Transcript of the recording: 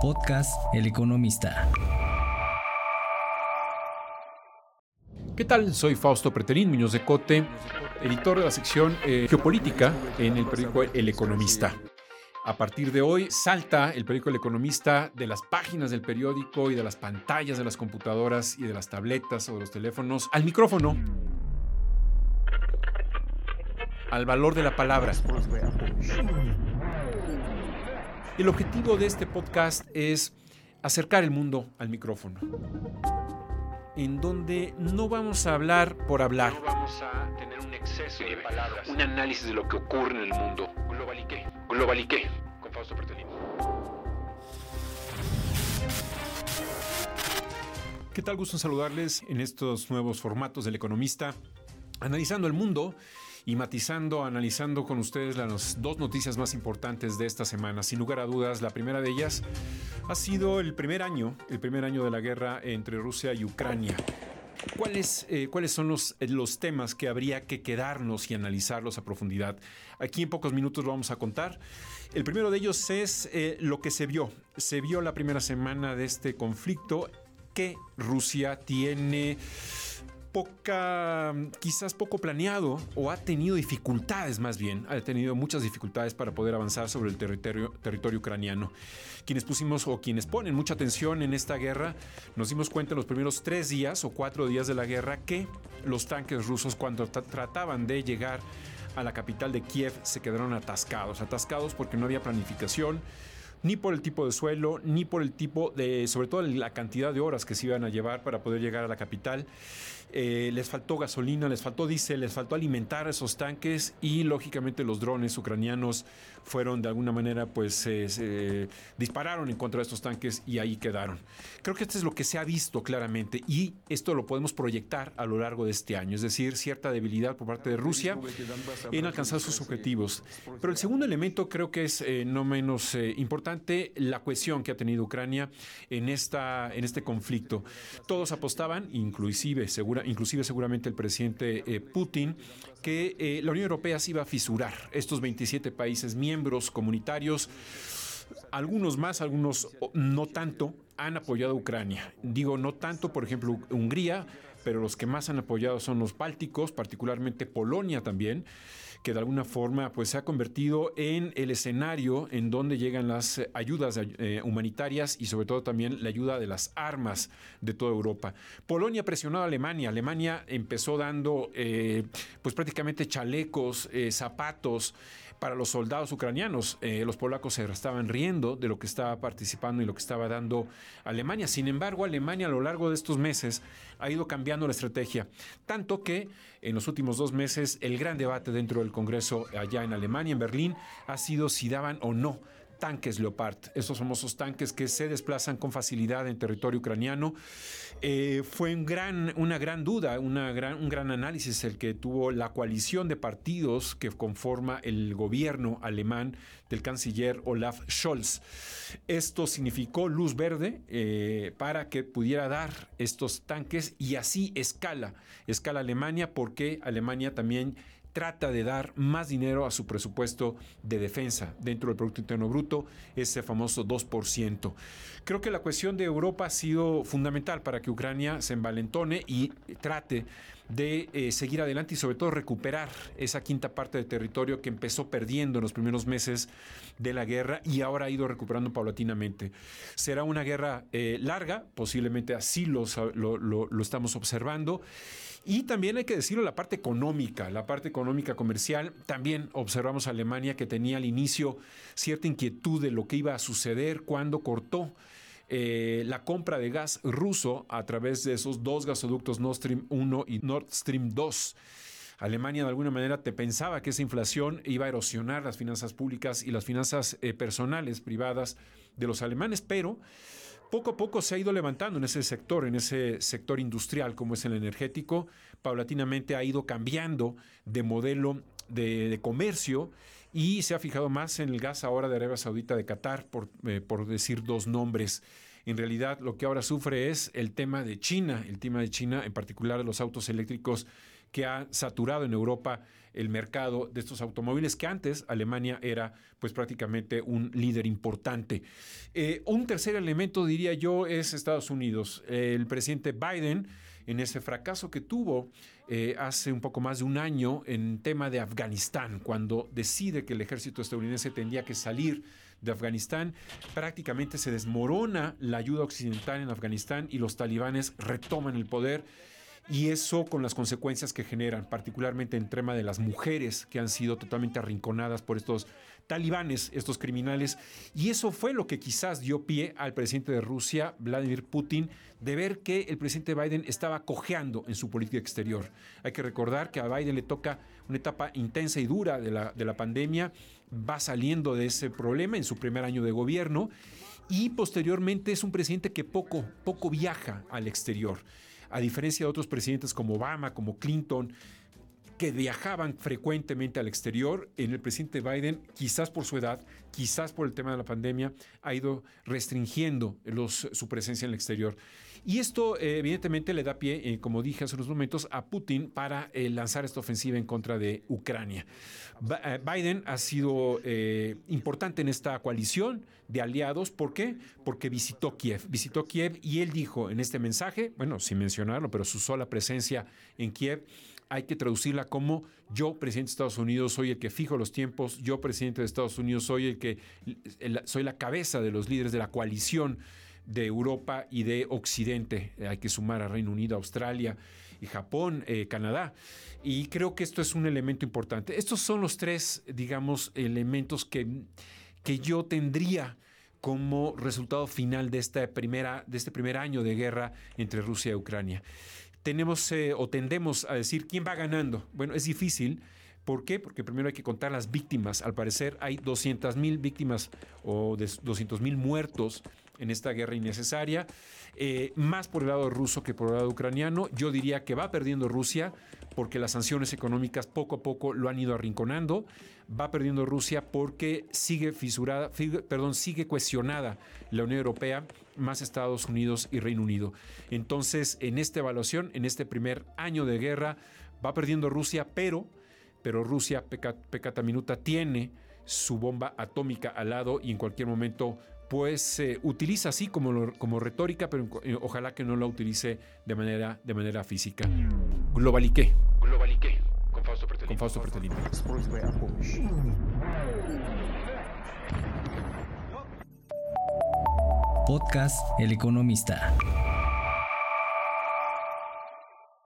Podcast El Economista. ¿Qué tal? Soy Fausto Preterín Muñoz de Cote, editor de la sección eh, Geopolítica en el periódico El Economista. A partir de hoy salta el periódico El Economista de las páginas del periódico y de las pantallas de las computadoras y de las tabletas o de los teléfonos al micrófono. Al valor de la palabra. El objetivo de este podcast es acercar el mundo al micrófono, en donde no vamos a hablar por hablar. No vamos a tener un exceso de palabras, un análisis de lo que ocurre en el mundo. Globaliqué, globaliqué, con Fausto Pertolini. ¿Qué tal? Gusto en saludarles en estos nuevos formatos del Economista, analizando el mundo y matizando, analizando con ustedes las dos noticias más importantes de esta semana. Sin lugar a dudas, la primera de ellas ha sido el primer año, el primer año de la guerra entre Rusia y Ucrania. ¿Cuáles, eh, ¿Cuáles son los, eh, los temas que habría que quedarnos y analizarlos a profundidad? Aquí en pocos minutos lo vamos a contar. El primero de ellos es eh, lo que se vio. Se vio la primera semana de este conflicto que Rusia tiene poca, quizás poco planeado o ha tenido dificultades más bien, ha tenido muchas dificultades para poder avanzar sobre el territorio, territorio ucraniano. Quienes pusimos o quienes ponen mucha atención en esta guerra, nos dimos cuenta en los primeros tres días o cuatro días de la guerra que los tanques rusos cuando trataban de llegar a la capital de Kiev se quedaron atascados, atascados porque no había planificación, ni por el tipo de suelo, ni por el tipo de, sobre todo la cantidad de horas que se iban a llevar para poder llegar a la capital. Eh, les faltó gasolina, les faltó diésel, les faltó alimentar esos tanques y lógicamente los drones ucranianos fueron de alguna manera pues dispararon en contra de estos tanques y ahí quedaron. Creo que esto es lo que se ha visto claramente y esto lo podemos proyectar a lo largo de este año, es decir, cierta debilidad por parte de Rusia en alcanzar sus objetivos. Pero el segundo elemento creo que es eh, no menos eh, importante, la cohesión que ha tenido Ucrania en, esta, en este conflicto. Todos apostaban, inclusive seguro inclusive seguramente el presidente eh, Putin, que eh, la Unión Europea se iba a fisurar. Estos 27 países miembros comunitarios, algunos más, algunos no tanto, han apoyado a Ucrania. Digo no tanto, por ejemplo, Hungría, pero los que más han apoyado son los bálticos, particularmente Polonia también que de alguna forma pues, se ha convertido en el escenario en donde llegan las eh, ayudas eh, humanitarias y sobre todo también la ayuda de las armas de toda Europa. Polonia presionó a Alemania. Alemania empezó dando eh, pues prácticamente chalecos, zapatos, para los soldados ucranianos. Eh, los polacos se estaban riendo de lo que estaba participando y lo que estaba dando Alemania. Sin embargo, Alemania a lo largo de estos meses ha ido cambiando la estrategia, tanto que en los últimos dos meses el gran debate dentro del Congreso allá en Alemania, en Berlín, ha sido si daban o no tanques Leopard, esos famosos tanques que se desplazan con facilidad en territorio ucraniano. Eh, fue un gran, una gran duda, una gran, un gran análisis el que tuvo la coalición de partidos que conforma el gobierno alemán del canciller Olaf Scholz. Esto significó luz verde eh, para que pudiera dar estos tanques y así escala, escala Alemania porque Alemania también trata de dar más dinero a su presupuesto de defensa dentro del Producto Interno Bruto, ese famoso 2%. Creo que la cuestión de Europa ha sido fundamental para que Ucrania se envalentone y trate de eh, seguir adelante y sobre todo recuperar esa quinta parte de territorio que empezó perdiendo en los primeros meses de la guerra y ahora ha ido recuperando paulatinamente. Será una guerra eh, larga, posiblemente así lo, lo estamos observando y también hay que decirlo la parte económica, la parte económica comercial. También observamos a Alemania que tenía al inicio cierta inquietud de lo que iba a suceder cuando cortó eh, la compra de gas ruso a través de esos dos gasoductos Nord Stream 1 y Nord Stream 2. Alemania de alguna manera te pensaba que esa inflación iba a erosionar las finanzas públicas y las finanzas eh, personales privadas de los alemanes, pero poco a poco se ha ido levantando en ese sector, en ese sector industrial como es el energético, paulatinamente ha ido cambiando de modelo de, comercio y se ha fijado más en el gas ahora de Arabia Saudita de Qatar, por, eh, por decir dos nombres. En realidad lo que ahora sufre es el tema de China, el tema de China, en particular los autos eléctricos que ha saturado en Europa el mercado de estos automóviles, que antes Alemania era pues prácticamente un líder importante. Eh, un tercer elemento, diría yo, es Estados Unidos. El presidente Biden, en ese fracaso que tuvo eh, hace un poco más de un año en tema de Afganistán, cuando decide que el ejército estadounidense tendría que salir de Afganistán, prácticamente se desmorona la ayuda occidental en Afganistán y los talibanes retoman el poder y eso con las consecuencias que generan, particularmente en tema de las mujeres que han sido totalmente arrinconadas por estos talibanes, estos criminales. Y eso fue lo que quizás dio pie al presidente de Rusia, Vladimir Putin, de ver que el presidente Biden estaba cojeando en su política exterior. Hay que recordar que a Biden le toca una etapa intensa y dura de la, de la pandemia, va saliendo de ese problema en su primer año de gobierno y posteriormente es un presidente que poco, poco viaja al exterior a diferencia de otros presidentes como Obama, como Clinton, que viajaban frecuentemente al exterior, en el presidente Biden, quizás por su edad, quizás por el tema de la pandemia, ha ido restringiendo su presencia en el exterior. Y esto eh, evidentemente le da pie, eh, como dije hace unos momentos, a Putin para eh, lanzar esta ofensiva en contra de Ucrania. Biden ha sido importante en esta coalición de aliados. ¿Por qué? Porque visitó Kiev. Visitó Kiev y él dijo en este mensaje, bueno, sin mencionarlo, pero su sola presencia en Kiev, hay que traducirla como yo, presidente de Estados Unidos, soy el que fijo los tiempos, yo, presidente de Estados Unidos, soy el que soy la cabeza de los líderes de la coalición de Europa y de Occidente. Hay que sumar a Reino Unido, Australia y Japón, eh, Canadá. Y creo que esto es un elemento importante. Estos son los tres, digamos, elementos que, que yo tendría como resultado final de, esta primera, de este primer año de guerra entre Rusia y Ucrania. Tenemos eh, o tendemos a decir quién va ganando. Bueno, es difícil. ¿Por qué? Porque primero hay que contar las víctimas. Al parecer hay 200 mil víctimas o 200 mil muertos en esta guerra innecesaria, eh, más por el lado ruso que por el lado ucraniano. Yo diría que va perdiendo Rusia porque las sanciones económicas poco a poco lo han ido arrinconando. Va perdiendo Rusia porque sigue fisurada, perdón, sigue cuestionada la Unión Europea, más Estados Unidos y Reino Unido. Entonces, en esta evaluación, en este primer año de guerra, va perdiendo Rusia, pero, pero Rusia, pecata minuta, tiene su bomba atómica al lado y en cualquier momento pues se utiliza así como, como retórica, pero eh, ojalá que no la utilice de manera, de manera física. Globaliqué. Globaliqué. Con Fausto Con Fausto Podcast El Economista.